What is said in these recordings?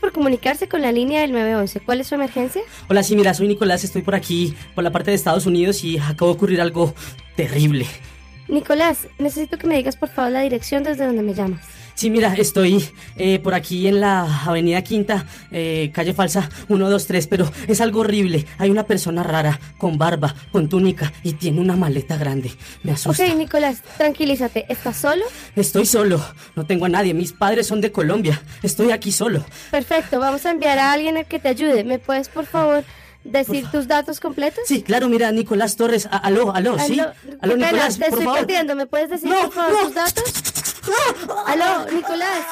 Por comunicarse con la línea del 911. ¿Cuál es su emergencia? Hola, sí, mira, soy Nicolás, estoy por aquí, por la parte de Estados Unidos y acabo de ocurrir algo terrible. Nicolás, necesito que me digas por favor la dirección desde donde me llamas. Sí, mira, estoy eh, por aquí en la Avenida Quinta, eh, calle Falsa 123, pero es algo horrible. Hay una persona rara, con barba, con túnica y tiene una maleta grande. Me asusta. Ok, Nicolás, tranquilízate. ¿Estás solo? Estoy solo. No tengo a nadie. Mis padres son de Colombia. Estoy aquí solo. Perfecto, vamos a enviar a alguien a que te ayude. ¿Me puedes, por favor, decir tus datos completos? Sí, claro, mira, Nicolás Torres. Aló, aló, sí. Aló, Nicolás, te por estoy favor. perdiendo. ¿Me puedes decir, No, por favor, no. tus datos? Aló, Nicolás.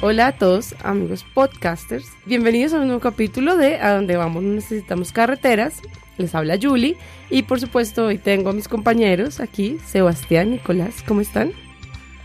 Hola a todos, amigos podcasters. Bienvenidos a un nuevo capítulo de A dónde vamos no necesitamos carreteras. Les habla Julie y por supuesto hoy tengo a mis compañeros aquí, Sebastián, Nicolás, ¿cómo están?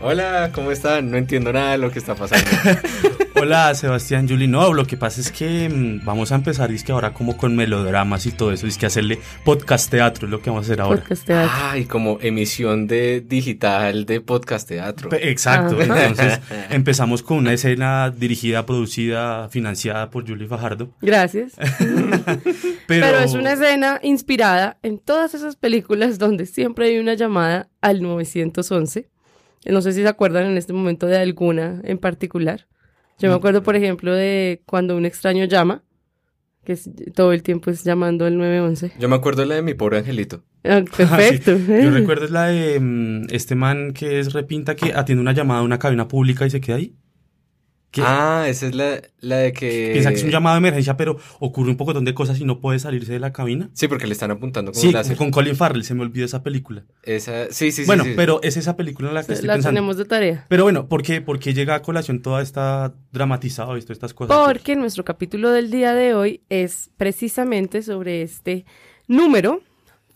Hola, ¿cómo están? No entiendo nada de lo que está pasando. Hola Sebastián, Juli. No, lo que pasa es que mm, vamos a empezar, es que ahora como con melodramas y todo eso, es que hacerle podcast teatro es lo que vamos a hacer ahora. Podcast teatro. Ah, y como emisión de digital de podcast teatro. Exacto, Ah. entonces empezamos con una escena dirigida, producida, financiada por Julie Fajardo. Gracias. Pero, Pero... es una escena inspirada en todas esas películas donde siempre hay una llamada al 911. No sé si se acuerdan en este momento de alguna en particular. Yo me acuerdo, por ejemplo, de cuando un extraño llama, que es- todo el tiempo es llamando al 911. Yo me acuerdo de la de mi pobre angelito. Ah, perfecto. Ah, sí. Yo recuerdo es la de mm, este man que es repinta que atiende una llamada a una cabina pública y se queda ahí. Que Ah, esa es la, la de que... piensa que es un llamado de emergencia, pero ocurre un poco de cosas y no puede salirse de la cabina. Sí, porque le están apuntando con Sí, láser. con Colin Farrell, se me olvidó esa película. Esa... Sí, sí, sí. bueno, sí. pero es esa película en la que estoy La pensando. tenemos de tarea. Pero bueno, ¿por qué, por qué llega a colación toda esta dramatizado esto, estas cosas? Porque nuestro capítulo del día de hoy es precisamente sobre este número,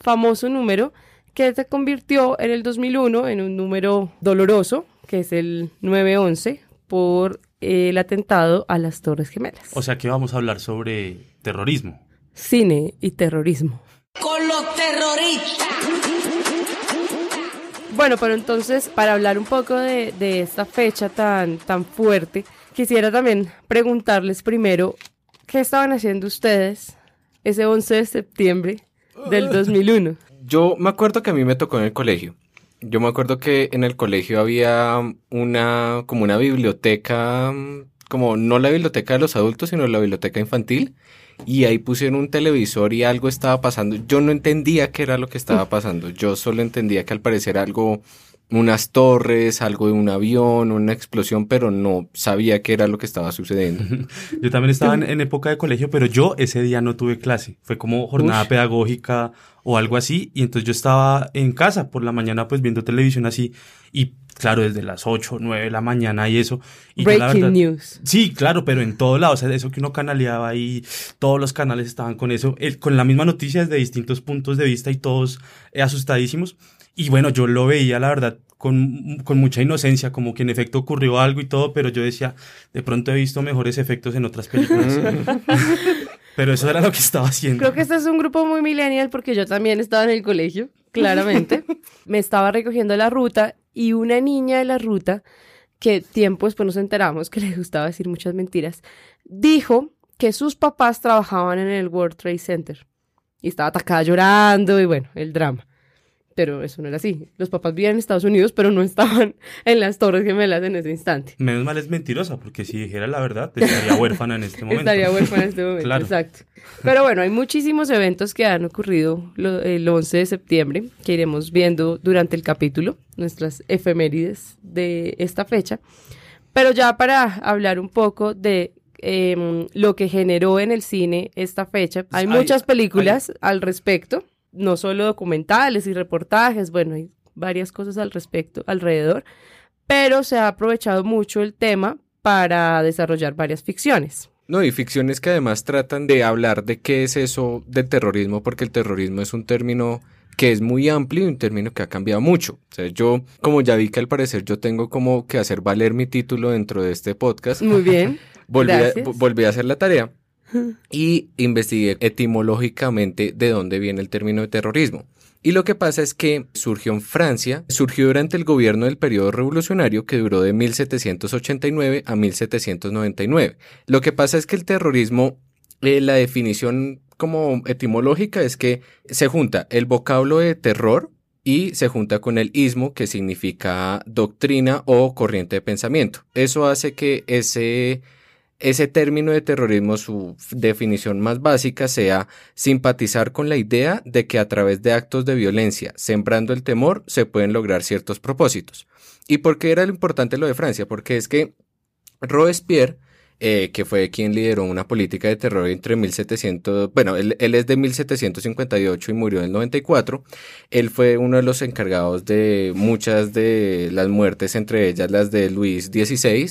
famoso número, que se convirtió en el 2001 en un número doloroso, que es el 911, por el atentado a las Torres Gemelas. O sea que vamos a hablar sobre terrorismo. Cine y terrorismo. con los terroristas. Bueno, pero entonces, para hablar un poco de, de esta fecha tan, tan fuerte, quisiera también preguntarles primero, ¿qué estaban haciendo ustedes ese 11 de septiembre del 2001? Yo me acuerdo que a mí me tocó en el colegio. Yo me acuerdo que en el colegio había una, como una biblioteca, mm, como no la biblioteca de los adultos, sino la biblioteca infantil. Y ahí pusieron un televisor y algo estaba pasando. Yo no entendía qué era lo que estaba pasando. Yo solo entendía que al parecer algo, unas torres, algo de un avión, una explosión, pero no sabía qué era lo que estaba sucediendo. Yo también estaba en, en época de colegio, pero yo ese día no tuve clase. Fue como jornada pedagógica o algo así. Y entonces yo estaba en casa por la mañana pues viendo televisión así. Y claro, desde las 8, 9 de la mañana y eso. Y yo, la Breaking verdad- news. Sí, claro, pero en todo lado, o sea, eso que uno canaleaba ahí, todos los canales estaban con eso, el- con la misma noticia desde distintos puntos de vista y todos eh, asustadísimos. Y bueno, yo lo veía, la verdad, con, con mucha inocencia, como que en efecto ocurrió algo y todo, pero yo decía, de pronto he visto mejores efectos en otras películas. pero eso era lo que estaba haciendo. Creo que este es un grupo muy millennial porque yo también estaba en el colegio, claramente. Me estaba recogiendo la ruta y una niña de la ruta, que tiempo después nos enteramos que le gustaba decir muchas mentiras, dijo que sus papás trabajaban en el World Trade Center. Y estaba atacada llorando y bueno, el drama. Pero eso no era así. Los papás vivían en Estados Unidos, pero no estaban en las Torres Gemelas en ese instante. Menos mal es mentirosa, porque si dijera la verdad, estaría huérfana en este momento. Estaría huérfana en este momento, Claro. exacto. Pero bueno, hay muchísimos eventos que han ocurrido lo- el 11 de septiembre que iremos viendo durante el capítulo, nuestras efemérides de esta fecha. Pero ya para hablar un poco de em, lo que generó en el cine esta fecha, hay Pues Hay- muchas películas al respecto, no solo documentales y reportajes, bueno, hay varias cosas al respecto, alrededor, pero se ha aprovechado mucho el tema para desarrollar varias ficciones. No, y ficciones que además tratan de hablar de qué es eso del terrorismo, porque el terrorismo es un término que es muy amplio y un término que ha cambiado mucho. O sea, yo, como ya vi que al parecer yo tengo como que hacer valer mi título dentro de este podcast, Muy bien. volví, a, volví a hacer la tarea y investigué etimológicamente de dónde viene el término de terrorismo. Y lo que pasa es que surgió en Francia, surgió durante el gobierno del periodo revolucionario que duró de 1789 a 1799. Lo que pasa es que el terrorismo, eh, la definición como etimológica es que se junta el vocablo de terror y se junta con el ismo que significa doctrina o corriente de pensamiento. Eso hace que ese ese término de terrorismo, su definición más básica sea simpatizar con la idea de que a través de actos de violencia, sembrando el temor, se pueden lograr ciertos propósitos. ¿Y por qué era lo importante lo de Francia? Porque es que Robespierre eh, que fue quien lideró una política de terror entre 1700, bueno, él, es de 1758 y murió en el 94. Él fue uno de los encargados de muchas de las muertes, entre ellas las de Luis XVI,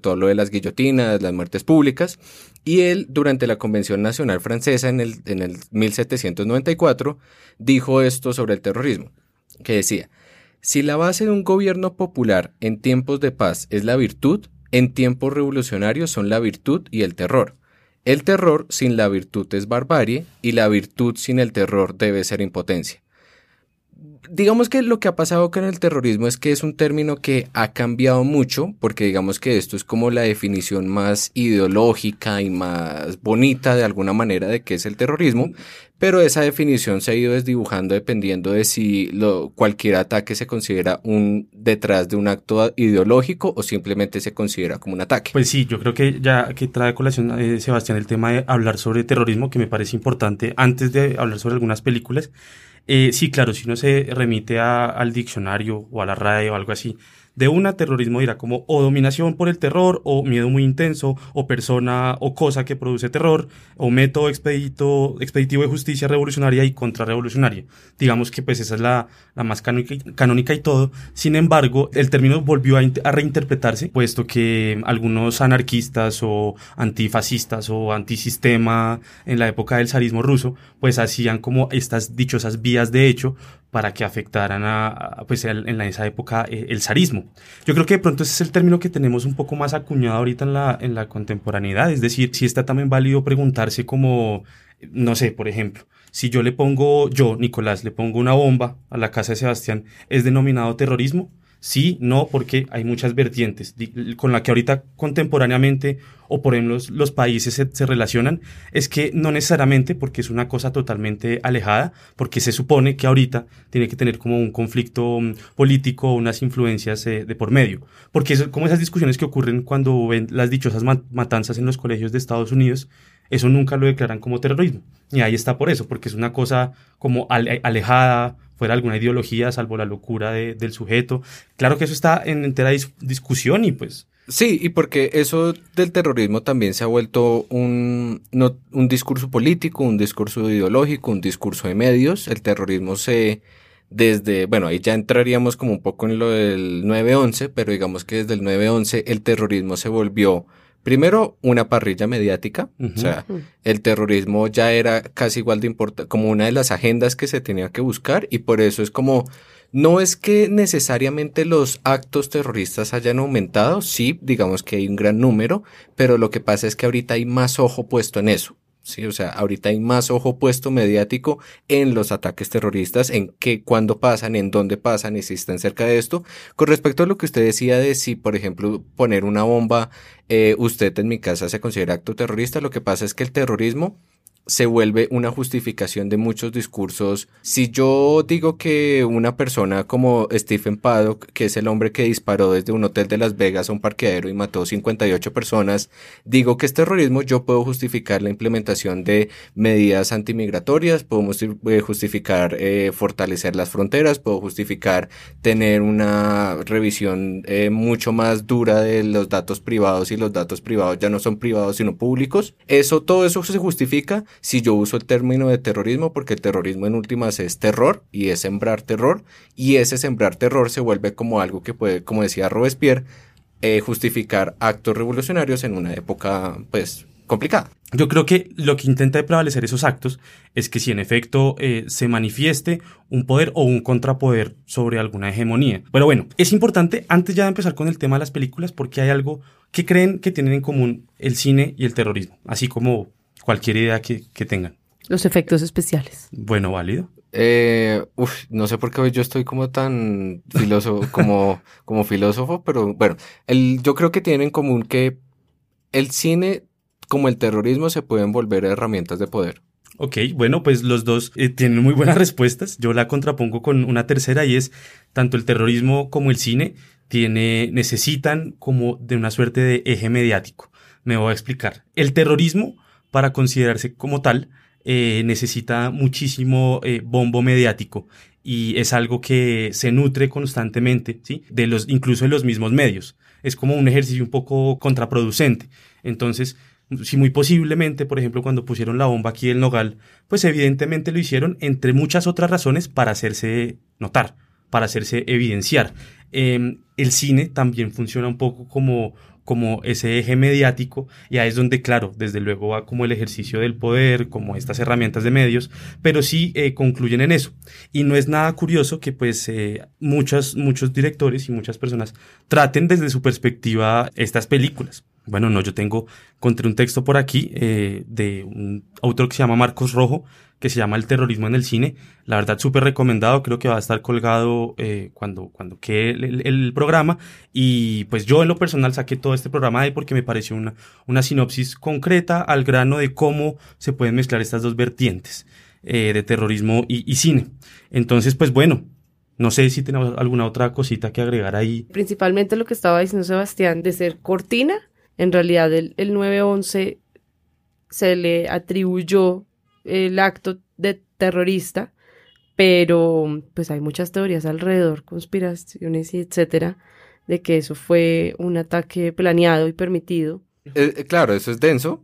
todo lo de las guillotinas, las muertes públicas. Y él, durante la Convención Nacional Francesa en el, en el 1794, dijo esto sobre el terrorismo, que decía, si la base de un gobierno popular en tiempos de paz es la virtud, en tiempos revolucionarios son la virtud y el terror. El terror sin la virtud es barbarie y la virtud sin el terror debe ser impotencia. Digamos que lo que ha pasado con el terrorismo es que es un término que ha cambiado mucho, porque digamos que esto es como la definición más ideológica y más bonita de alguna manera de qué es el terrorismo, pero esa definición se ha ido desdibujando dependiendo de si lo, cualquier ataque se considera un detrás de un acto ideológico o simplemente se considera como un ataque. Pues sí, yo creo que ya que trae colación eh, Sebastián el tema de hablar sobre terrorismo, que me parece importante antes de hablar sobre algunas películas. Eh, sí, claro, si uno se remite al diccionario o a la radio o algo así, de una terrorismo dirá como o dominación por el terror, o miedo muy intenso, o persona o cosa que produce terror, o método expedito, expeditivo de justicia revolucionaria y contrarrevolucionaria. Digamos que pues esa es la, la más canónica, y todo. Sin embargo, el término volvió a, reinterpretarse, puesto que algunos anarquistas o antifascistas o antisistema en la época del zarismo ruso, pues hacían como estas dichosas vías de hecho para que afectaran a, pues en esa época eh, el zarismo. Yo creo que de pronto ese es el término que tenemos un poco más acuñado ahorita en la, en la contemporaneidad, es decir, si está también válido preguntarse como, no sé, por ejemplo, si yo le pongo, yo, Nicolás, le pongo una bomba a la casa de Sebastián, ¿es denominado terrorismo? Sí, no, porque hay muchas vertientes con la que ahorita contemporáneamente o por ejemplo los, países se, relacionan, es que no necesariamente porque es una cosa totalmente alejada, porque se supone que ahorita tiene que tener como un conflicto mm, político, unas influencias eh, de por medio, porque es como esas discusiones que ocurren cuando ven las dichosas matanzas en los colegios de Estados Unidos, eso nunca lo declaran como terrorismo. Y ahí está por eso, porque es una cosa como alejada, fuera alguna ideología, salvo la locura del sujeto. Claro que eso está en entera discusión y pues... Sí, y porque eso del terrorismo también se ha vuelto un, no, un discurso político, un discurso ideológico, un discurso de medios. El terrorismo se, desde, bueno, ahí ya entraríamos como un poco en lo del 9-11, pero digamos que desde el 9-11 el terrorismo se volvió Primero, una parrilla mediática. O sea, el terrorismo ya era casi igual de importante, como una de las agendas que se tenía que buscar y por eso es como, no es que necesariamente los actos terroristas hayan aumentado, sí, digamos que hay un gran número, pero lo que pasa es que ahorita hay más ojo puesto en eso. Sí, o sea, ahorita hay más ojo puesto mediático en los ataques terroristas, en qué, cuándo pasan, en dónde pasan y si están cerca de esto. Con respecto a lo que usted decía de si, por ejemplo, poner una bomba, eh, usted en mi casa se considera acto terrorista, lo que pasa es que el terrorismo se vuelve una justificación de muchos discursos. Si yo digo que una persona como Stephen Paddock, que es el hombre que disparó desde un hotel de Las Vegas a un parqueadero y mató 58 personas, digo que es terrorismo, yo puedo justificar la implementación de medidas antimigratorias, puedo eh, justificar eh, fortalecer las fronteras, puedo justificar tener una revisión eh, mucho más dura de los datos privados y los datos privados ya no son privados sino públicos. Eso, todo eso se justifica si yo uso el término de terrorismo, porque el terrorismo en últimas es terror y es sembrar terror, y ese sembrar terror se vuelve como algo que puede, como decía Robespierre, eh, justificar actos revolucionarios en una época, pues, complicada. Yo creo que lo que intenta prevalecer esos actos es que si en efecto eh, se manifieste un poder o un contrapoder sobre alguna hegemonía. Pero bueno, es importante antes ya de empezar con el tema de las películas porque hay algo que creen que tienen en común el cine y el terrorismo, así como Cualquier idea que, que tengan. Los efectos especiales. Bueno, válido. Eh, uf, no sé por qué hoy yo estoy como tan filósofo, como, como filósofo, pero bueno, el, yo creo que tienen en común que el cine como el terrorismo se pueden volver herramientas de poder. Ok, bueno, pues los dos eh, tienen muy buenas respuestas. Yo la contrapongo con una tercera y es tanto el terrorismo como el cine tiene, necesitan como de una suerte de eje mediático. Me voy a explicar. El terrorismo, para considerarse como tal, eh, necesita muchísimo eh, bombo mediático y es algo que se nutre constantemente, ¿sí? De los, incluso de los mismos medios. Es como un ejercicio un poco contraproducente. Entonces, si muy posiblemente, por ejemplo, cuando pusieron la bomba aquí en Nogal, pues evidentemente lo hicieron entre muchas otras razones para hacerse notar, para hacerse evidenciar. Em, el cine también funciona un poco como como ese eje mediático y ahí es donde, claro, desde luego va como el ejercicio del poder, como estas herramientas de medios, pero sí eh, concluyen en eso. Y no es nada curioso que pues eh, muchos, muchos directores y muchas personas traten desde su perspectiva estas películas. Bueno, no, yo tengo, encontré un texto por aquí eh, de un autor que se llama Marcos Rojo, que se llama El terrorismo en el cine. La verdad, súper recomendado. Creo que va a estar colgado eh, cuando, cuando quede el, programa. Y pues yo en lo personal saqué todo este programa ahí porque me pareció una, una sinopsis concreta al grano de cómo se pueden mezclar estas dos vertientes eh, de terrorismo y, cine. Entonces, pues bueno, no sé si tenemos alguna otra cosita que agregar ahí. Principalmente lo que estaba diciendo Sebastián, de ser cortina, en realidad el, el 9-11 se le atribuyó el acto de terrorista, pero pues hay muchas teorías alrededor, conspiraciones y etcétera, de que eso fue un ataque planeado y permitido eh, eh, claro, eso es denso.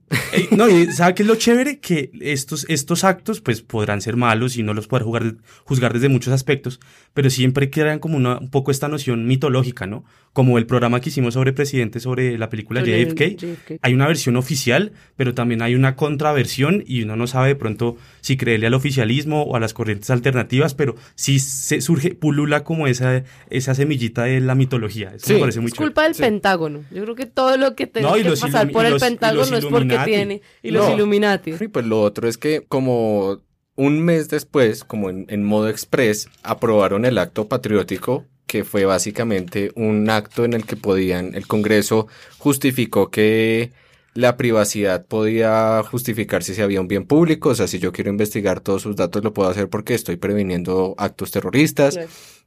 no, y ¿sabe qué es lo chévere? Que estos, estos actos pues podrán ser malos y no los poder jugar, juzgar desde muchos aspectos, pero siempre crean como una, un poco esta noción mitológica, ¿no? Como el programa que hicimos sobre presidente, sobre la película JFK. Hay una versión oficial, pero también hay una contraversión y uno no sabe de pronto si creerle al oficialismo o a las corrientes alternativas, pero sí se surge, pulula como esa, esa semillita de la mitología. Eso me parece muy es culpa del Pentágono. Yo creo que todo lo que tenga que pasar por el Pentágono es porque tiene. Y los Illuminati. Y pues lo otro es que como un mes después, como en, en modo express, aprobaron el acto patriótico que fue básicamente un acto en el que podían, el Congreso justificó que la privacidad podía justificarse si había un bien público, o sea, si yo quiero investigar todos sus datos lo puedo hacer porque estoy previniendo actos terroristas.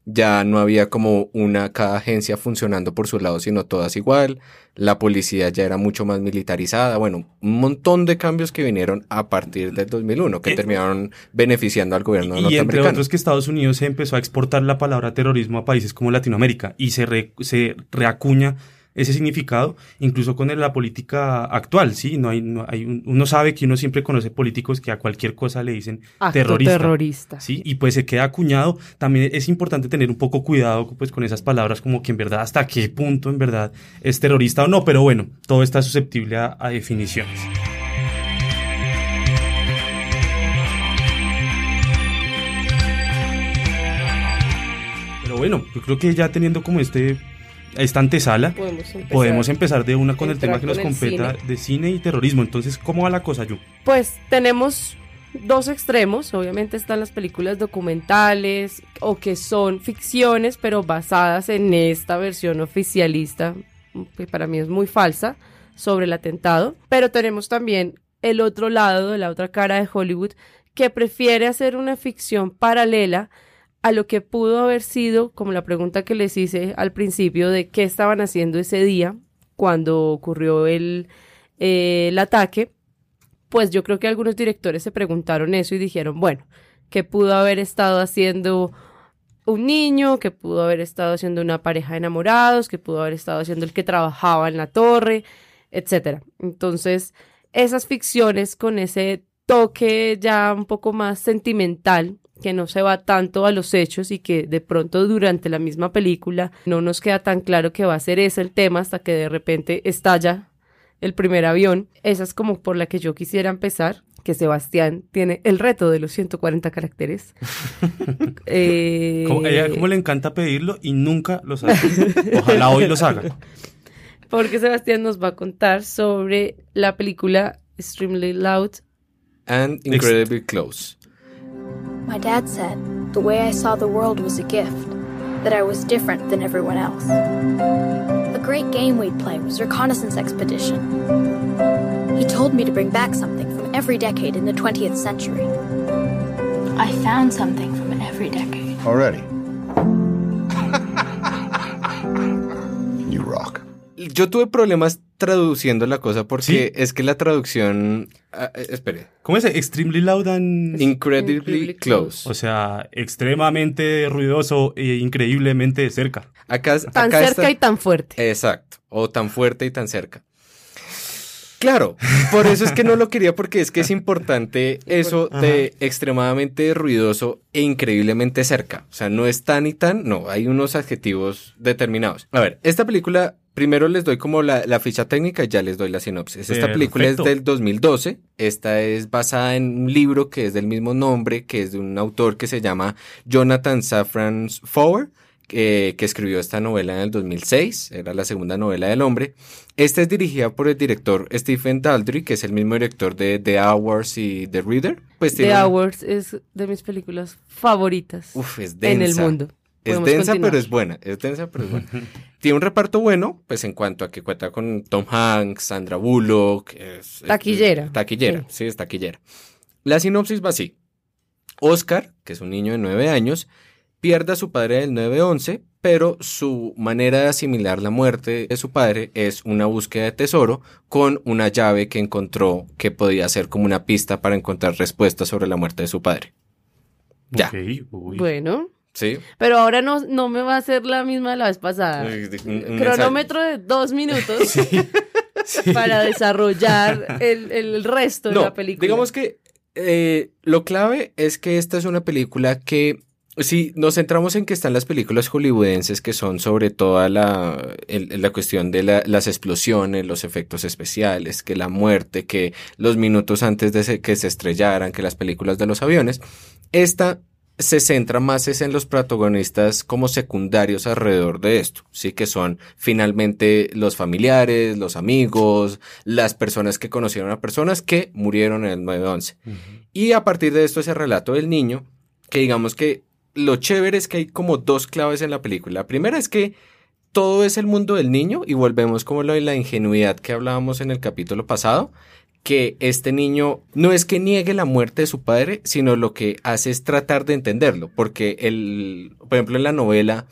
Ya no había como una cada agencia funcionando por su lado, sino todas igual. La policía ya era mucho más militarizada. Bueno, un montón de cambios que vinieron a partir del 2001 que eh, terminaron beneficiando al gobierno y norteamericano. Y entre otros que Estados Unidos empezó a exportar la palabra terrorismo a países como Latinoamérica y se, se reacuña ese significado, incluso con la política actual, ¿sí? No hay, no hay, uno sabe que uno siempre conoce políticos que a cualquier cosa le dicen terrorista, terrorista. ¿sí? Y pues se queda acuñado. También es importante tener un poco cuidado pues con esas palabras como que en verdad hasta qué punto en verdad es terrorista o no, pero bueno, todo está susceptible a, a definiciones. Pero bueno, yo creo que ya teniendo como este esta antesala, podemos empezar, de una con el tema que nos compete de cine y terrorismo. Entonces, ¿cómo va la cosa, Yu? Pues tenemos dos extremos. Obviamente están las películas documentales o que son ficciones, pero basadas en esta versión oficialista, que para mí es muy falsa, sobre el atentado. Pero tenemos también el otro lado, la otra cara de Hollywood, que prefiere hacer una ficción paralela a lo que pudo haber sido, como la pregunta que les hice al principio, de qué estaban haciendo ese día cuando ocurrió el, eh, el ataque, pues yo creo que algunos directores se preguntaron eso y dijeron, bueno, ¿qué pudo haber estado haciendo un niño, ¿Qué pudo haber estado haciendo una pareja de enamorados, ¿Qué pudo haber estado haciendo el que trabajaba en la torre, etcétera. Entonces, esas ficciones con ese toque ya un poco más sentimental que no se va tanto a los hechos y que de pronto durante la misma película no nos queda tan claro que va a ser ese el tema hasta que de repente estalla el primer avión. Esa es como por la que yo quisiera empezar, que Sebastián tiene el reto de los 140 caracteres. eh... como, ella, como le encanta pedirlo y nunca los hace. Ojalá hoy los haga. Porque Sebastián nos va a contar sobre la película Extremely Loud. and Incredibly Close. My dad said the way I saw the world was a gift, that I was different than everyone else. A great game we'd play was Reconnaissance Expedition. He told me to bring back something from every decade in the 20th century. I found something from every decade. Already. you rock. Yo tuve problemas traduciendo la cosa porque es que la traducción... ah, eh, espere. ¿Cómo es? Extremely loud and... Incredibly Incredibly close. O sea, extremadamente ruidoso e increíblemente cerca. Acá, Tan acá cerca está- y tan fuerte. Exacto. O tan fuerte y tan cerca. Claro, por eso es que no lo quería porque es que es importante eso de extremadamente ruidoso e increíblemente cerca. O sea, no es tan y tan, no, hay unos adjetivos determinados. A ver, esta película, primero les doy como la, la ficha técnica y ya les doy la sinopsis. Esta película es del 2012, esta es basada en un libro que es del mismo nombre, que es de un autor que se llama Jonathan Safran Foer que, que escribió esta novela en el 2006, era la segunda novela del hombre. Esta es dirigida por el director Stephen Daldry, que es el mismo director de The Hours y The Reader. Pues The Hours es de mis películas favoritas Uf, es densa. en el mundo. Es densa, continuar. pero es buena. Es densa, pero es buena. Tiene un reparto bueno, pues en cuanto a que cuenta con Tom Hanks, Sandra Bullock. es- es- Taquillera. taquillera, sí. es taquillera. La sinopsis va así. Oscar, que es un niño de nueve años, pierde a su padre del 9-11, pero su manera de asimilar la muerte de su padre es una búsqueda de tesoro con una llave que encontró que podía ser como una pista para encontrar respuestas sobre la muerte de su padre. Ya. Ok, uy. Bueno, ¿Sí? pero ahora no, no me va a ser la misma de la vez pasada. Un- Cronómetro de dos minutos para desarrollar el, el resto de la película. digamos que eh, lo clave es que esta es una película que, si nos centramos en que están las películas hollywoodenses que son sobre toda la, el- la cuestión de la- las explosiones, los efectos especiales, que la muerte, que los minutos antes de se- que se estrellaran, que las películas de los aviones, esta se centra más es en los protagonistas como secundarios alrededor de esto, sí que son finalmente los familiares, los amigos, las personas que conocieron a personas que murieron en el 9-11. Y a partir de esto ese relato del niño, que digamos que lo chévere es que hay como dos claves en la película. La primera es que todo es el mundo del niño y volvemos como lo de la ingenuidad que hablábamos en el capítulo pasado, que este niño no es que niegue la muerte de su padre, sino lo que hace es tratar de entenderlo, porque el, por ejemplo en la novela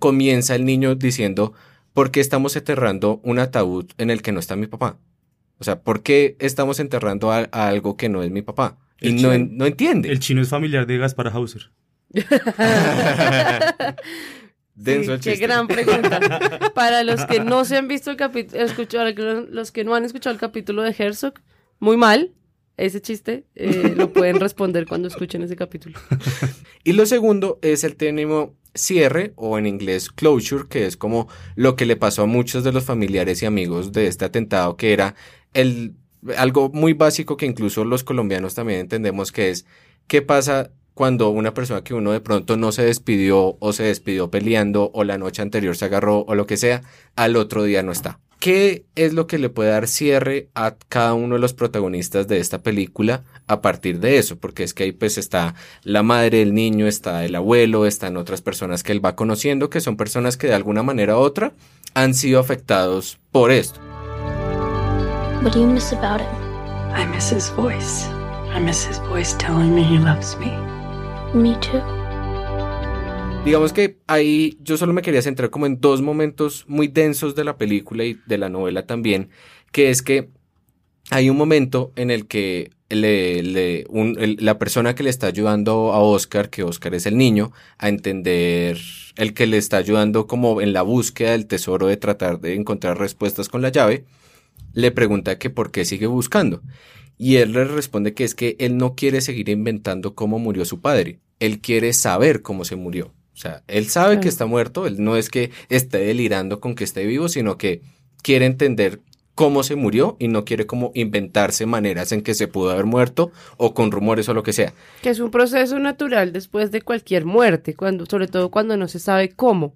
comienza el niño diciendo, ¿por qué estamos enterrando un ataúd en el que no está mi papá? O sea, ¿por qué estamos enterrando a, a algo que no es mi papá? Y El no, chino- no entiende. El chino es familiar de Gaspar Hauser. Denso el qué gran pregunta. Para los que no se han visto el capítulo, los que no han escuchado el capítulo de Herzog, muy mal. Ese chiste eh, lo pueden responder cuando escuchen ese capítulo. Y lo segundo es el término cierre o en inglés closure, que es como lo que le pasó a muchos de los familiares y amigos de este atentado, que era el algo muy básico que incluso los colombianos también entendemos que es qué pasa cuando una persona que uno de pronto no se despidió o se despidió peleando o la noche anterior se agarró o lo que sea, al otro día no está. ¿Qué es lo que le puede dar cierre a cada uno de los protagonistas de esta película a partir de eso? Porque es que ahí pues está la madre del niño, está el abuelo, están otras personas que él va conociendo, que son personas que de alguna manera u otra han sido afectados por esto. What do you miss about him? I miss his voice. I miss his voice telling me he loves me. Me too. Digamos que ahí yo solo me quería centrar como en dos momentos muy densos de la película y de la novela también, que es que hay un momento en el que le, le- la persona que le está ayudando a Oscar, que Oscar es el niño, a entender el que le está ayudando como en la búsqueda del tesoro de tratar de encontrar respuestas con la llave, le pregunta que por qué sigue buscando. Y él le responde que es que él no quiere seguir inventando cómo murió su padre. Él quiere saber cómo se murió. O sea, él sabe que está muerto. Él no es que esté delirando con que esté vivo, sino que quiere entender cómo se murió y no quiere como inventarse maneras en que se pudo haber muerto o con rumores o lo que sea. Que es un proceso natural después de cualquier muerte, cuando, sobre todo cuando no se sabe cómo.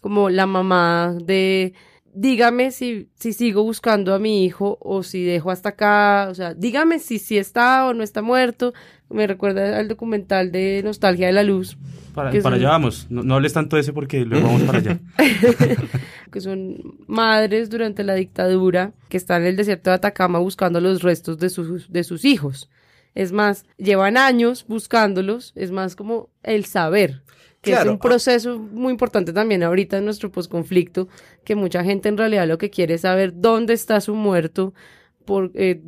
Como la mamá de, dígame si, si sigo buscando a mi hijo o si dejo hasta acá, o sea, dígame si, si está o no está muerto. Me recuerda al documental de Nostalgia de la Luz. Para, para son- allá vamos. No, no hables tanto de ese porque luego vamos para allá. que son madres durante la dictadura que están en el desierto de Atacama buscando los restos de sus, de sus hijos. Es más, llevan años buscándolos, es más como el saber, que Claro. es un proceso muy importante también ahorita en nuestro posconflicto, que mucha gente en realidad lo que quiere es saber dónde está su muerto, por, eh,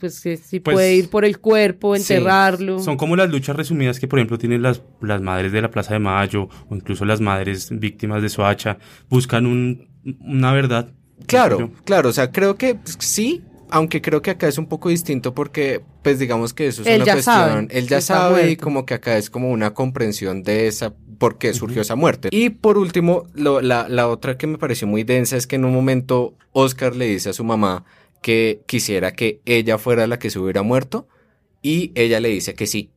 pues que si Pues, puede ir por el cuerpo, sí, enterrarlo. Son como las luchas resumidas que, por ejemplo, tienen las, las madres de la Plaza de Mayo o incluso las madres víctimas de Soacha. Buscan un, una verdad. Claro, claro, o sea, creo que sí, aunque creo que acá es un poco distinto porque, pues digamos que eso es Él una ya cuestión, sabe él ya sabe y como que acá es como una comprensión de esa, por qué surgió esa muerte. Y por último, lo- la, la otra que me pareció muy densa es que en un momento Oscar le dice a su mamá que quisiera que ella fuera la que se hubiera muerto y ella le dice que sí,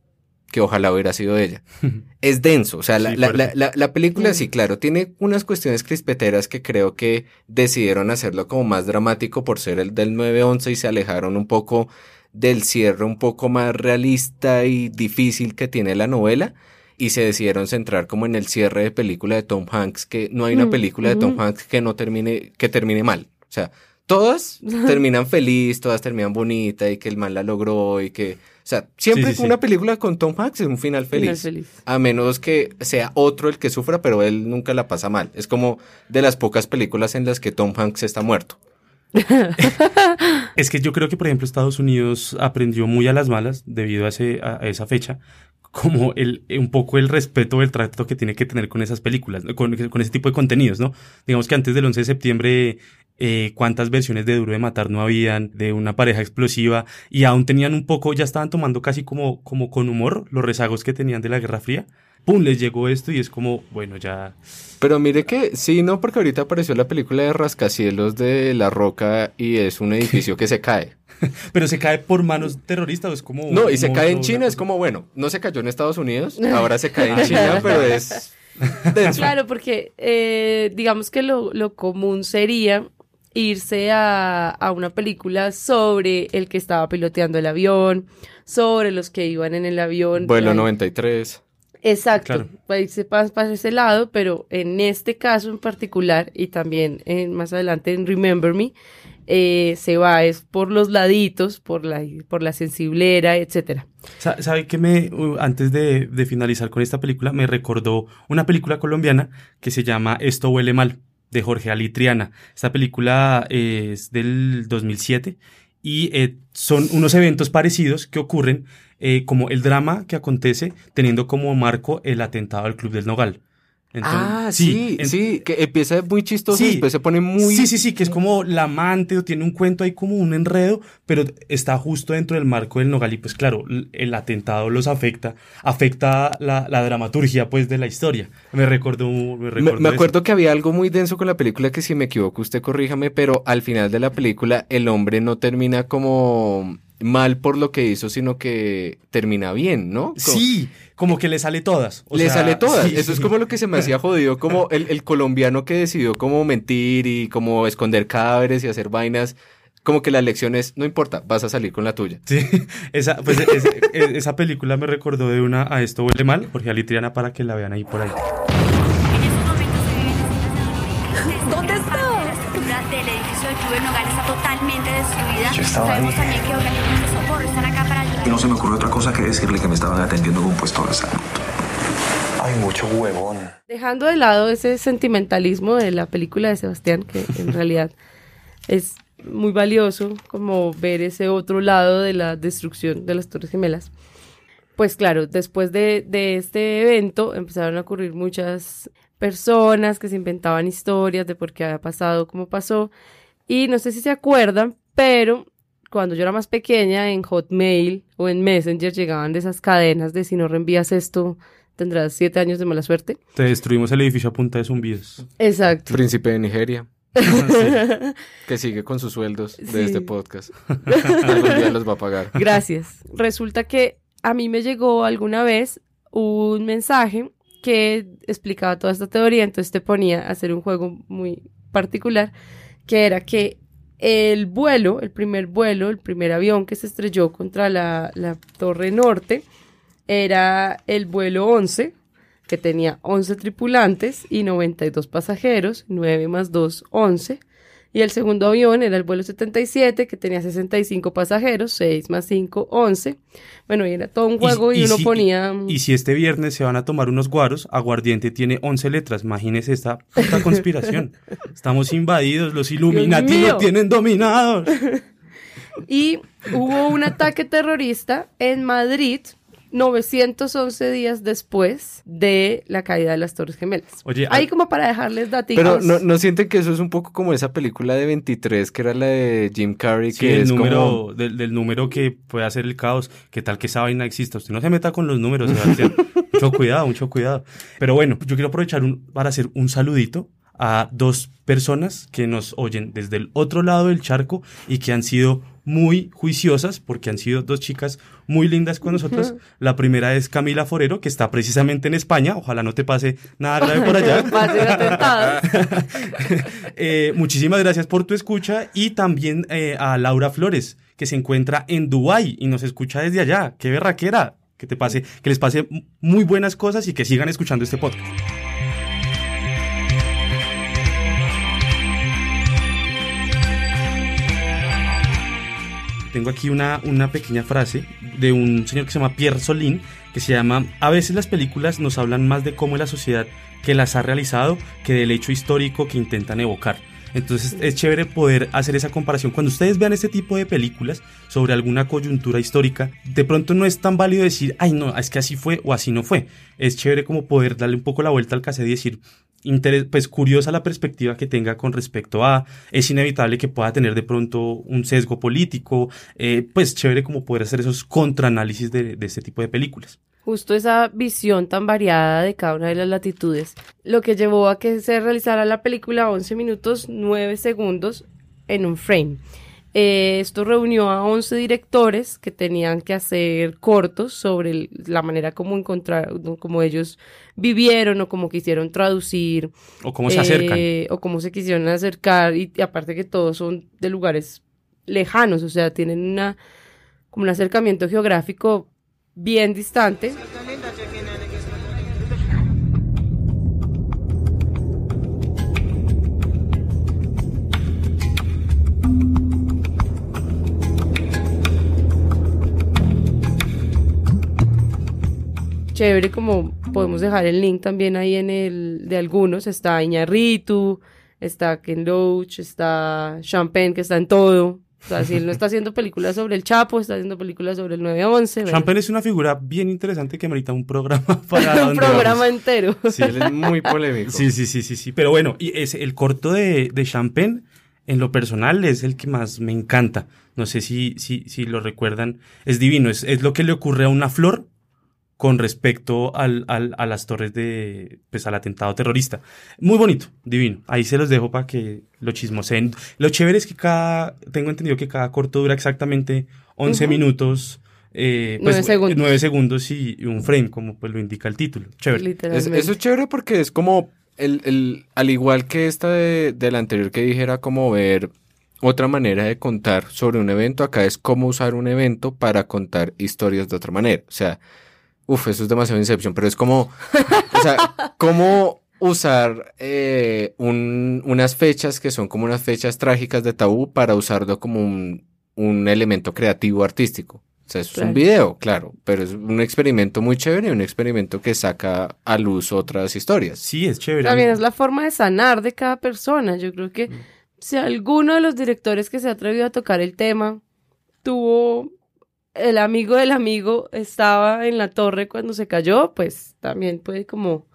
que ojalá hubiera sido ella. es denso, o sea, la, Sí, la, la- la- la película sí, claro, tiene unas cuestiones crispeteras que creo que decidieron hacerlo como más dramático por ser el del 9-11 y se alejaron un poco del cierre un poco más realista y difícil que tiene la novela y se decidieron centrar como en el cierre de película de Tom Hanks, que no hay una Mm, película de Tom. Hanks que no termine, que termine mal. O sea, todas terminan feliz, todas terminan bonita y que el man la logró y que, o sea, siempre Sí, sí, sí. una película con Tom Hanks es un final Final feliz. feliz. A menos que sea otro el que sufra, pero él nunca la pasa mal. Es como de las pocas películas en las que Tom Hanks está muerto. Es que yo creo que, por ejemplo, Estados Unidos aprendió muy a las malas debido a, ese, a esa fecha, como el, un poco el respeto del trato que tiene que tener con esas películas, con ese tipo de contenidos, ¿no? Digamos que antes del 11 de septiembre, eh, cuántas versiones de Duro de Matar no habían, de una pareja explosiva, y aún tenían un poco, ya estaban tomando casi como, como con humor los rezagos que tenían de la Guerra Fría. ¡Pum! Les llegó esto y es como, bueno, ya... Pero mire que sí, no, porque ahorita apareció la película de Rascacielos de La Roca y es un edificio que se cae. Pero se cae por manos terroristas o es como... No, y se cae en China, es como, bueno, no se cayó en Estados Unidos, ahora se cae en China, pero es denso. Claro, porque eh, digamos que lo, lo común sería irse a, a una película sobre el que estaba piloteando el avión, sobre los que iban en el avión. Vuelo Ay, 93. Exacto, Claro. para irse para, para ese lado, pero en este caso en particular y también en- más adelante en Remember Me, eh, se va es por los laditos, por la, por la sensiblera. Sa- ¿Sabe que me, antes de, finalizar con esta película, me recordó una película colombiana que se llama Esto huele mal, de Jorge Alitriana. Esta película eh, es del 2007 y eh, son unos eventos parecidos que ocurren como el drama que acontece teniendo como marco el atentado al Club del Nogal. Entonces, ah, sí, sí, que empieza muy chistoso Sí. y después se pone muy... Sí, sí, sí, que es como la amante o tiene un cuento ahí como un enredo, pero está justo dentro del marco del Nogal y pues claro, el atentado los afecta, afecta la, la dramaturgia pues de la historia. Me recordó, me Me, recordó me eso. acuerdo que había algo muy denso con la película que si me equivoco usted corríjame, pero al final de la película el hombre no termina como mal por lo que hizo, sino que termina bien, ¿no? Sí, como que le sale todas. o le sea, sale todas. sí, Eso es como lo que se me hacía jodido, como el, el colombiano que decidió como mentir y como esconder cadáveres y hacer vainas. Como que la lección es, no importa, vas a salir con la tuya. Sí, esa, pues, es- es- esa película me recordó de una a esto huele mal, Jorge Alitriana, para que la vean ahí por ahí. Ayudar. Y no se me ocurrió otra cosa que decirle que me estaban atendiendo en un puesto de salud. Hay mucho huevón. Dejando de lado ese sentimentalismo de la película de Sebastián, que en realidad es muy valioso como ver ese otro lado de la destrucción de las Torres Gemelas. Pues claro, después de, de este evento empezaron a ocurrir muchas personas que se inventaban historias de por qué había pasado, cómo pasó. Y no sé si se acuerdan, pero cuando yo era más pequeña en Hotmail o en Messenger llegaban de esas cadenas de si no reenvías esto tendrás siete años de mala suerte. Te destruimos el edificio a punta de zumbidos. Exacto. Príncipe de Nigeria, que sigue con sus sueldos de Sí. este podcast. Algún día los va a pagar. Gracias. Resulta que a mí me llegó alguna vez un mensaje que explicaba toda esta teoría, entonces te ponía a hacer un juego muy particular que era que el vuelo, el primer vuelo, el primer avión que se estrelló contra la, la Torre Norte, era el vuelo 11, que tenía 11 tripulantes y 92 pasajeros, 9 más 2, 11. Y el segundo avión era el vuelo 77, que tenía 65 pasajeros, 6 más 5, 11. Bueno, y era todo un juego y, uno si, ponía... Y, si este viernes se van a tomar unos guaros, Aguardiente tiene 11 letras. Imagínese esta puta conspiración. Estamos invadidos, los Illuminati nos tienen dominados. Y hubo un ataque terrorista en Madrid 911 días después de la caída de las Torres Gemelas. Oye, Ahí ah, como para dejarles datos. Pero ¿no, ¿no sienten que eso es un poco como esa película de 23 que era la de Jim Carrey? Sí, que el es número, como... del, del número que puede hacer el caos. ¿Qué tal que esa vaina exista? Usted no se meta con los números, Sebastián. mucho cuidado, mucho cuidado. Pero bueno, yo quiero aprovechar un- para hacer un saludito a dos personas que nos oyen desde el otro lado del charco y que han sido muy juiciosas porque han sido dos chicas muy lindas con nosotros. La primera es Camila Forero, que está precisamente en España. Ojalá no te pase nada grave por allá. Eh, muchísimas gracias por tu escucha y también eh, a Laura Flores, que se encuentra en Dubái y nos escucha desde allá. Qué berraquera. Que te pase, que les pase muy buenas cosas y que sigan escuchando este podcast. Tengo aquí una, una pequeña frase de un señor que se llama Pierre Solin, que se llama, a veces las películas nos hablan más de cómo es la sociedad que las ha realizado que del hecho histórico que intentan evocar. Entonces es chévere poder hacer esa comparación. Cuando ustedes vean este tipo de películas sobre alguna coyuntura histórica, de pronto no es tan válido decir, ay no, es que así fue o así no fue. Es chévere como poder darle un poco la vuelta al cassette y decir, interes- pues curiosa la perspectiva que tenga con respecto a, es inevitable que pueda tener de pronto un sesgo político, eh, pues chévere como poder hacer esos contraanálisis de, de este tipo de películas. Justo esa visión tan variada de cada una de las latitudes, lo que llevó a que se realizara la película 11 minutos 9 segundos en un frame. Eh, esto reunió a 11 directores que tenían que hacer cortos sobre el- la manera como encontrar, como ellos vivieron o como quisieron traducir. O cómo se acercan. eh, o cómo se quisieron acercar y, y aparte que todos son de lugares lejanos, o sea, tienen una como un acercamiento geográfico bien distante. Chévere, como podemos dejar el link también ahí en el de algunos. Está Iñarritu, está Ken Loach, está Champagne, que está en todo. O sea, si él no está haciendo películas sobre el Chapo, está haciendo películas sobre el 911. bueno, Champagne es una figura bien interesante que merita un programa para un programa vamos. entero. Sí, él es muy polémico. Sí, sí, sí, sí, sí. Pero bueno, y es el corto de, de Champagne, en lo personal, es el que más me encanta. No sé si, si, si lo recuerdan. Es divino. Es, es lo que le ocurre a una flor con respecto al, al- a las torres de, pues al atentado terrorista. Muy bonito, divino. Ahí se los dejo para que lo chismoseen. Lo chévere es que cada, tengo entendido que cada corto dura exactamente 11 Ujú. minutos. eh, pues, Nueve segundos. nueve segundos y, y un frame, como pues lo indica el título. Chévere. Es- eso es chévere porque es como, el, el, al igual que esta de, de la anterior que dije, era como ver otra manera de contar sobre un evento. Acá es cómo usar un evento para contar historias de otra manera. O sea, uff, eso es demasiado Inception, pero es como, o sea, cómo usar eh, un- unas fechas que son como unas fechas trágicas de tabú para usarlo como un, un elemento creativo artístico. O sea, es Claro. un video, claro, pero es un experimento muy chévere y un experimento que saca a luz otras historias. Sí, es chévere. También es la forma de sanar de cada persona. Yo creo que si alguno de los directores que se ha atrevido a tocar el tema tuvo el amigo del amigo estaba en la torre cuando se cayó, pues también puede como,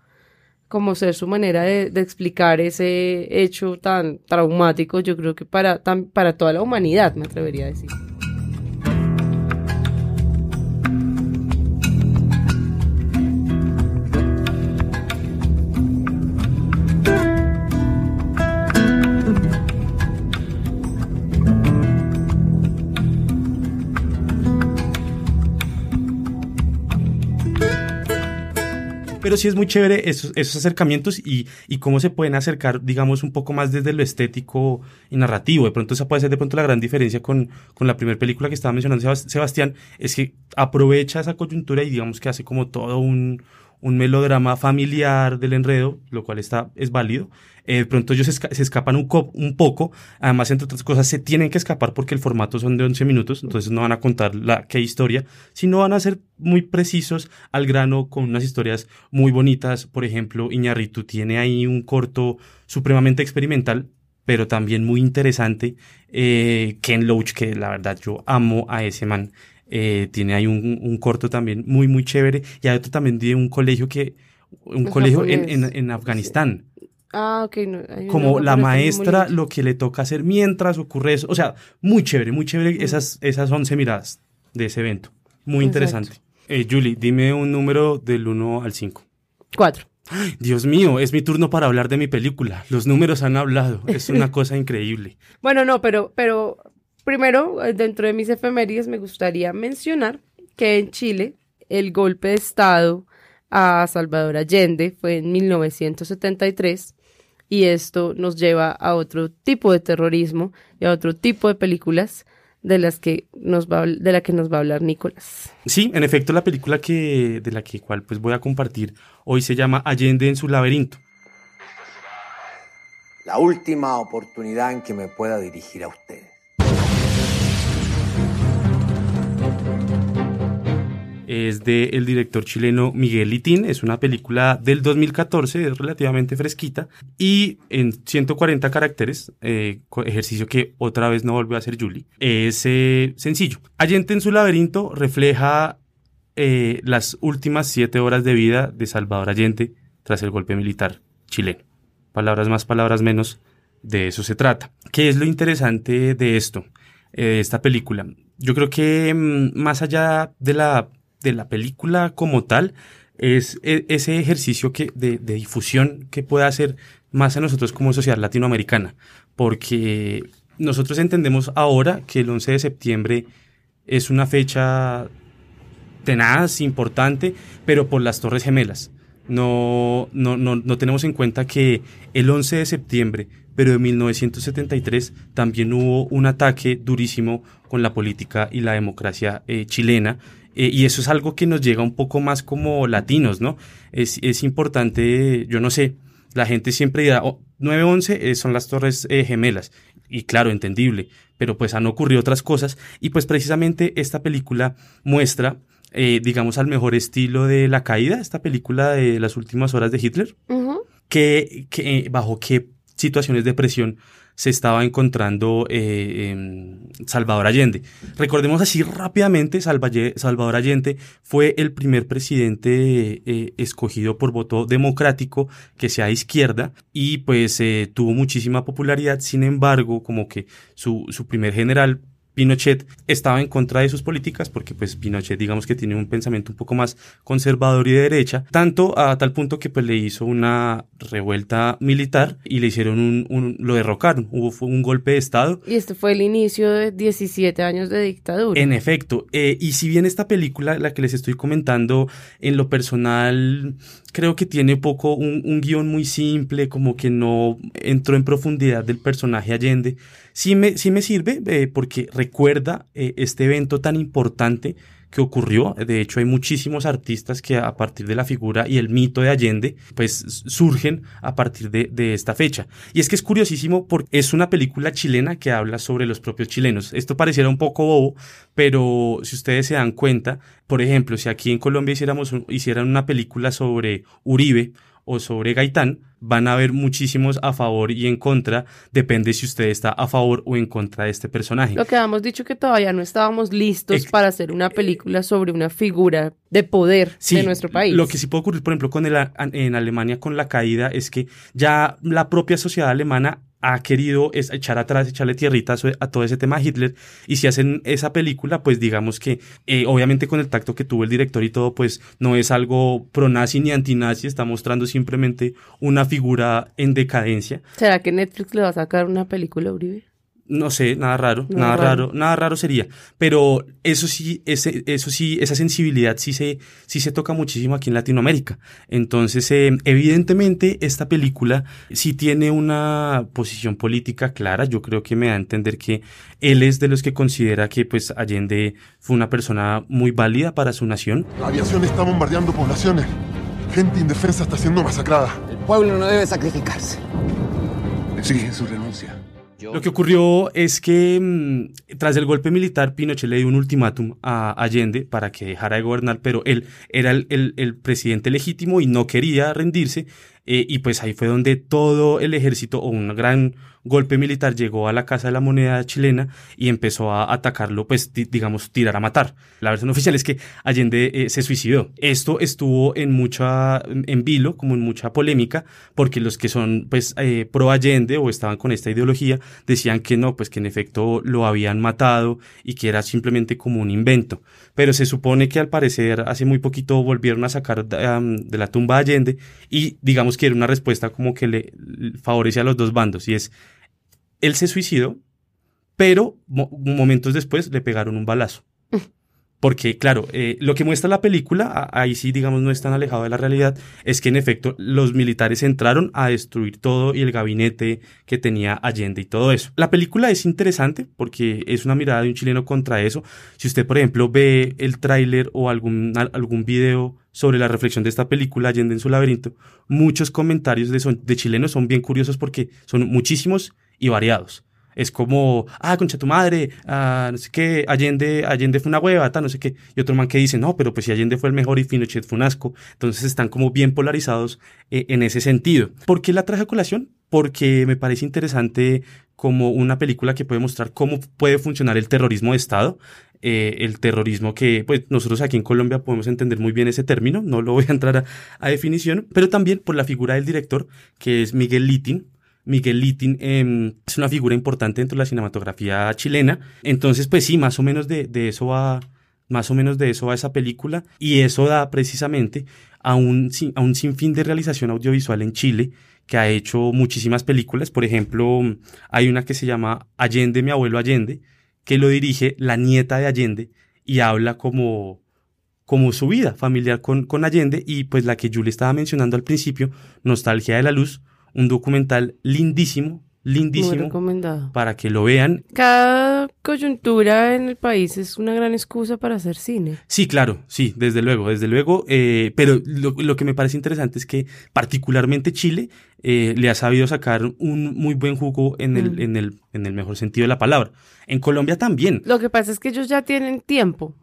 como ser su manera de, de explicar ese hecho tan traumático, yo creo que para, tan- para toda la humanidad, me atrevería a decir. Sí es muy chévere esos, esos acercamientos y, y cómo se pueden acercar, digamos, un poco más desde lo estético y narrativo. De pronto esa puede ser de pronto la gran diferencia con, con la primera película que estaba mencionando Sebas- Sebastián, es que aprovecha esa coyuntura y digamos que hace como todo un, un melodrama familiar del enredo, lo cual está, es válido. Eh, de pronto ellos se, esca- se escapan un poco, además entre otras cosas se tienen que escapar porque el formato son de 11 minutos, entonces no van a contar la qué historia, sino van a ser muy precisos al grano con unas historias muy bonitas. Por ejemplo, Iñarritu tiene ahí un corto supremamente experimental, pero también muy interesante. Eh, Ken Loach, que la verdad yo amo a ese man. Eh, tiene ahí un, un corto también muy, muy chévere. Y hay otro también de un colegio que, un Es colegio en, en, en Afganistán. Ah, ok. No, Como la maestra, lo que le toca hacer mientras ocurre eso. O sea, muy chévere, muy chévere esas, esas 11 miradas de ese evento. Muy interesante. Eh, Julie, dime un número del 1 al 5. Cuatro. Dios mío, es mi turno para hablar de mi película. Los números han hablado. Es una cosa increíble. Bueno, no, pero, pero primero, eh, dentro de mis efemérides, me gustaría mencionar que en Chile el golpe de Estado a Salvador Allende fue en 1973 y esto nos lleva a otro tipo de terrorismo y a otro tipo de películas de las que nos va a de la que nos va a hablar Nicolás. Sí, en efecto, la película que, de la que cual pues voy a compartir hoy se llama Allende en su laberinto. La última oportunidad en que me pueda dirigir a usted. Es de el director chileno Miguel Litín. Es una película del 2014, es relativamente fresquita. Y en 140 caracteres, eh, ejercicio que otra vez no volvió a hacer Julie, es eh, sencillo. Allende en su laberinto refleja eh, las últimas siete horas de vida de Salvador Allende tras el golpe militar chileno. Palabras más, palabras menos, de eso se trata. ¿Qué es lo interesante de esto, de esta película? Yo creo que mm, más allá de la, de la película como tal, es e- ese ejercicio que, de, difusión que puede hacer más a nosotros como sociedad latinoamericana, porque nosotros entendemos ahora que el 11 de septiembre es una fecha tenaz, importante, pero por las Torres Gemelas. No, no, no, no tenemos en cuenta que el 11 de septiembre, pero de 1973, también hubo un ataque durísimo con la política y la democracia eh, chilena. Eh, y eso es algo que nos llega un poco más como latinos, ¿no? Es, es importante, yo no sé, la gente siempre dirá, oh, 9-11 eh, son las torres eh, gemelas. Y claro, entendible, pero pues han ocurrido otras cosas. Y pues precisamente esta película muestra, eh, digamos, al mejor estilo de La Caída, esta película de las últimas horas de Hitler, que, que, bajo qué situaciones de presión se estaba encontrando eh, em, Salvador Allende. Recordemos así rápidamente, Salvador Allende fue el primer presidente eh, escogido por voto democrático que sea izquierda y pues eh, tuvo muchísima popularidad, sin embargo, como que su, su primer general Pinochet estaba en contra de sus políticas porque pues Pinochet digamos que tiene un pensamiento un poco más conservador y de derecha, tanto a tal punto que pues le hizo una revuelta militar y le hicieron un, un- lo derrocaron, hubo fue un golpe de estado Y este fue el inicio de 17 años de dictadura. en efecto, eh, y si bien esta película, la que les estoy comentando, en lo personal, creo que tiene poco un, un guion muy simple, como que no entró en profundidad del personaje Allende, sí me, sí me sirve eh, porque recuerda eh, este evento tan importante que ocurrió. De hecho, hay muchísimos artistas que a partir de la figura y el mito de Allende, pues surgen a partir de, de esta fecha. Y es que es curiosísimo porque es una película chilena que habla sobre los propios chilenos. Esto pareciera un poco bobo, pero si ustedes se dan cuenta, por ejemplo, si aquí en Colombia hiciéramos hicieran una película sobre Uribe o sobre Gaitán, van a haber muchísimos a favor y en contra, depende si usted está a favor o en contra de este personaje. Lo que habíamos dicho que todavía no estábamos listos para hacer una película sobre una figura de poder Sí, de nuestro país. Lo que sí puede ocurrir, por ejemplo, con el, en Alemania con la caída es que ya la propia sociedad alemana ha querido echar atrás, echarle tierrita a, a todo ese tema de Hitler. Y si hacen esa película, pues digamos que, eh, obviamente con el tacto que tuvo el director y todo, pues no es algo pro-nazi ni anti-nazi, está mostrando simplemente una figura en decadencia. ¿Será que Netflix le va a sacar una película a Uribe? No sé, nada raro, Nada nada, raro. raro. nada raro sería. Pero eso sí, ese, eso sí, esa sensibilidad sí se, sí se toca muchísimo aquí en Latinoamérica. Entonces, eh, evidentemente, esta película sí tiene una posición política clara. Yo creo que me da a entender que él es de los que considera que, pues, Allende fue una persona muy válida para su nación. La aviación está bombardeando poblaciones. Gente indefensa está siendo masacrada. El pueblo no debe sacrificarse. Exige su renuncia. Lo que ocurrió es que mm, tras el golpe militar, Pinochet le dio un ultimátum a Allende para que dejara de gobernar, pero él era el, el- el presidente legítimo y no quería rendirse. Eh, y pues ahí fue donde todo el ejército o un gran golpe militar llegó a la Casa de la Moneda chilena y empezó a atacarlo, pues di- digamos, tirar a matar. La versión oficial es que Allende eh, se suicidó. Esto estuvo en mucha, en vilo, como en mucha polémica, porque los que son pues eh, pro Allende o estaban con esta ideología decían que no, pues que en efecto lo habían matado y que era simplemente como un invento. Pero se supone que al parecer hace muy poquito volvieron a sacar um, de la tumba Allende y digamos que era una respuesta como que le favorece a los dos bandos y es él se suicidó, pero mo- momentos después le pegaron un balazo. Porque, claro, eh, lo que muestra la película, ahí sí, digamos, no es tan alejado de la realidad, es que en efecto los militares entraron a destruir todo y el gabinete que tenía Allende y todo eso. La película es interesante porque es una mirada de un chileno contra eso. Si usted, por ejemplo, ve el tráiler o algún, al- algún video sobre la reflexión de esta película, Allende en su laberinto, muchos comentarios de, de chilenos son bien curiosos porque son muchísimos y variados. Es como, ah, concha tu madre, ah, no sé qué, Allende, Allende fue una hueva, tal, no sé qué. Y otro man que dice, no, pero pues si Allende fue el mejor y Pinochet fue un asco. Entonces están como bien polarizados eh, en ese sentido. ¿Por qué la traje a colación? Porque me parece interesante como una película que puede mostrar cómo puede funcionar el terrorismo de Estado. eh, el terrorismo que pues nosotros aquí en Colombia podemos entender muy bien ese término, no lo voy a entrar a, a definición, pero también por la figura del director, que es Miguel Litin, Miguel Litin eh, es una figura importante dentro de la cinematografía chilena. Entonces, pues sí, más o menos de, de eso va, más o menos de eso va esa película. Y eso da precisamente a un, a un sinfín de realización audiovisual en Chile que ha hecho muchísimas películas. Por ejemplo, hay una que se llama Allende, mi abuelo Allende, que lo dirige la nieta de Allende y habla como como su vida familiar con, con Allende y pues la que Julie estaba mencionando al principio, Nostalgia de la Luz, un documental lindísimo, Muy lindísimo, recomendado. para que lo vean. Cada coyuntura en el país es una gran excusa para hacer cine. Sí, claro, sí, desde luego, desde luego, eh, pero lo, lo que me parece interesante es que particularmente Chile eh, le ha sabido sacar un muy buen jugo en el, Mm. en, el, en el mejor sentido de la palabra. En Colombia también. Lo que pasa es que ellos ya tienen tiempo.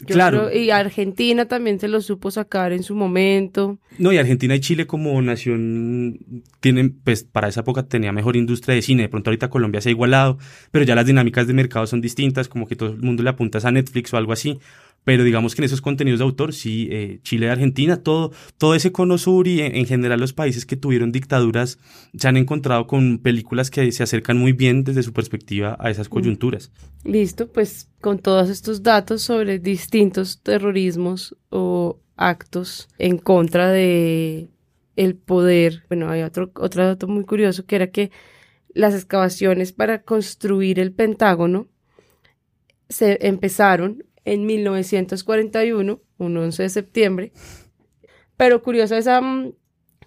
Yo Claro. creo- y Argentina también se lo supo sacar en su momento. No, y Argentina y Chile como nación tienen, pues para esa época tenía mejor industria de cine. De pronto ahorita Colombia se ha igualado, pero ya las dinámicas de mercado son distintas, como que todo el mundo le apuntas a Netflix o algo así. Pero digamos que en esos contenidos de autor, sí, eh, Chile Argentina, todo, todo ese cono sur y en, en general los países que tuvieron dictaduras se han encontrado con películas que se acercan muy bien desde su perspectiva a esas coyunturas. Listo, pues con todos estos datos sobre distintos terrorismos o actos en contra de el poder. Bueno, hay otro, otro dato muy curioso que era que las excavaciones para construir el Pentágono se empezaron en 1941, un 11 de septiembre. Pero curiosa esa, mm,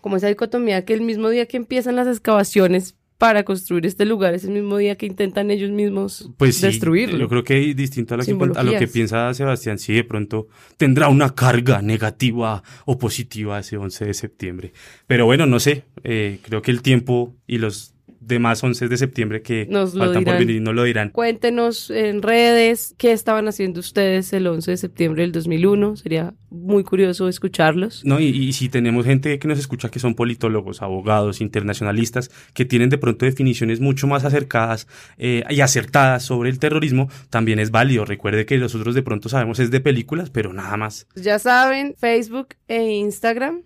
como esa dicotomía que el mismo día que empiezan las excavaciones para construir este lugar es el mismo día que intentan ellos mismos Pues sí, destruirlo. yo creo que distinto a lo que, a lo que piensa Sebastián, sí, de pronto tendrá una carga negativa o positiva ese 11 de septiembre. Pero bueno, no sé, eh, creo que el tiempo y los demás 11 de septiembre que Nos lo faltan por venir no lo dirán. Cuéntenos en redes qué estaban haciendo ustedes el 11 de septiembre del 2001. Sería muy curioso escucharlos. No, y, y si tenemos gente que nos escucha que son politólogos, abogados, internacionalistas, que tienen de pronto definiciones mucho más acercadas eh, y acertadas sobre el terrorismo, también es válido. Recuerde que nosotros de pronto sabemos es de películas, pero nada más. Ya saben, Facebook e Instagram,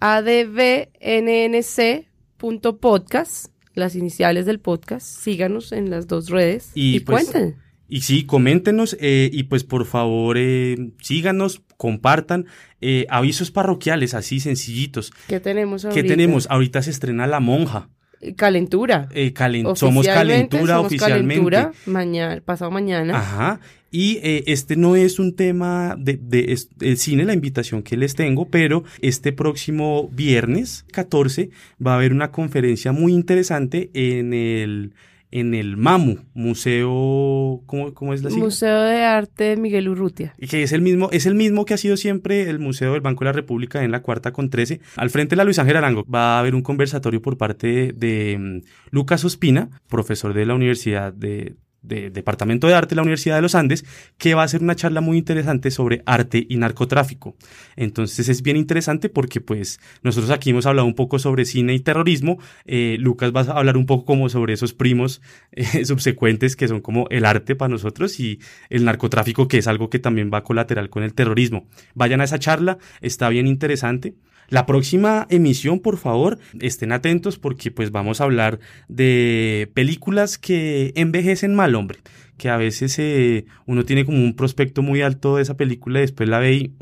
advnnc.podcast, las iniciales del podcast. Síganos en las dos redes y, pues, cuenten. Y sí, coméntenos eh, y pues por favor eh, síganos, compartan eh, avisos parroquiales así sencillitos. ¿Qué tenemos ¿Qué ahorita? tenemos? Ahorita se estrena La Monja. Calentura. Eh, calen- somos calentura somos oficialmente. Calentura, mañana, pasado mañana. Ajá. Y eh, este no es un tema de, de, cine, la invitación que les tengo, pero este próximo viernes 14 va a haber una conferencia muy interesante en el, en el MAMU, Museo, ¿cómo, cómo es la sigla? Museo de Arte de Miguel Urrutia. Y que es el mismo, es el mismo que ha sido siempre el Museo del Banco de la República en la cuarta con 13. Al frente de la Luis Ángel Arango va a haber un conversatorio por parte de, de, mm, Lucas Ospina, profesor de la Universidad de, de Departamento de Arte de la Universidad de los Andes, que va a hacer una charla muy interesante sobre arte y narcotráfico. Entonces es bien interesante porque pues nosotros aquí hemos hablado un poco sobre cine y terrorismo. Eh, Lucas va a hablar un poco como sobre esos primos eh, subsecuentes que son como el arte para nosotros y el narcotráfico que es algo que también va colateral con el terrorismo. Vayan a esa charla, está bien interesante. La próxima emisión, por favor, estén atentos porque pues vamos a hablar de películas que envejecen mal, hombre. Que a veces eh, uno tiene como un prospecto muy alto de esa película y después la ve y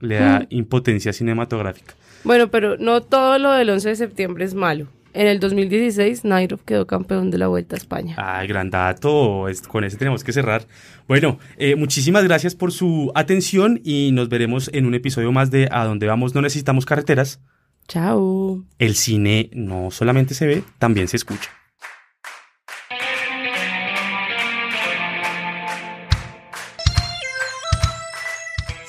le da Mm. impotencia cinematográfica. Bueno, pero no todo lo del 11 de septiembre es malo. En el 2016, Nairov quedó campeón de la Vuelta a España. Ay, gran dato. Con ese tenemos que cerrar. Bueno, eh, muchísimas gracias por su atención y nos veremos en un episodio más de A dónde vamos no necesitamos carreteras. Chao. El cine no solamente se ve, también se escucha.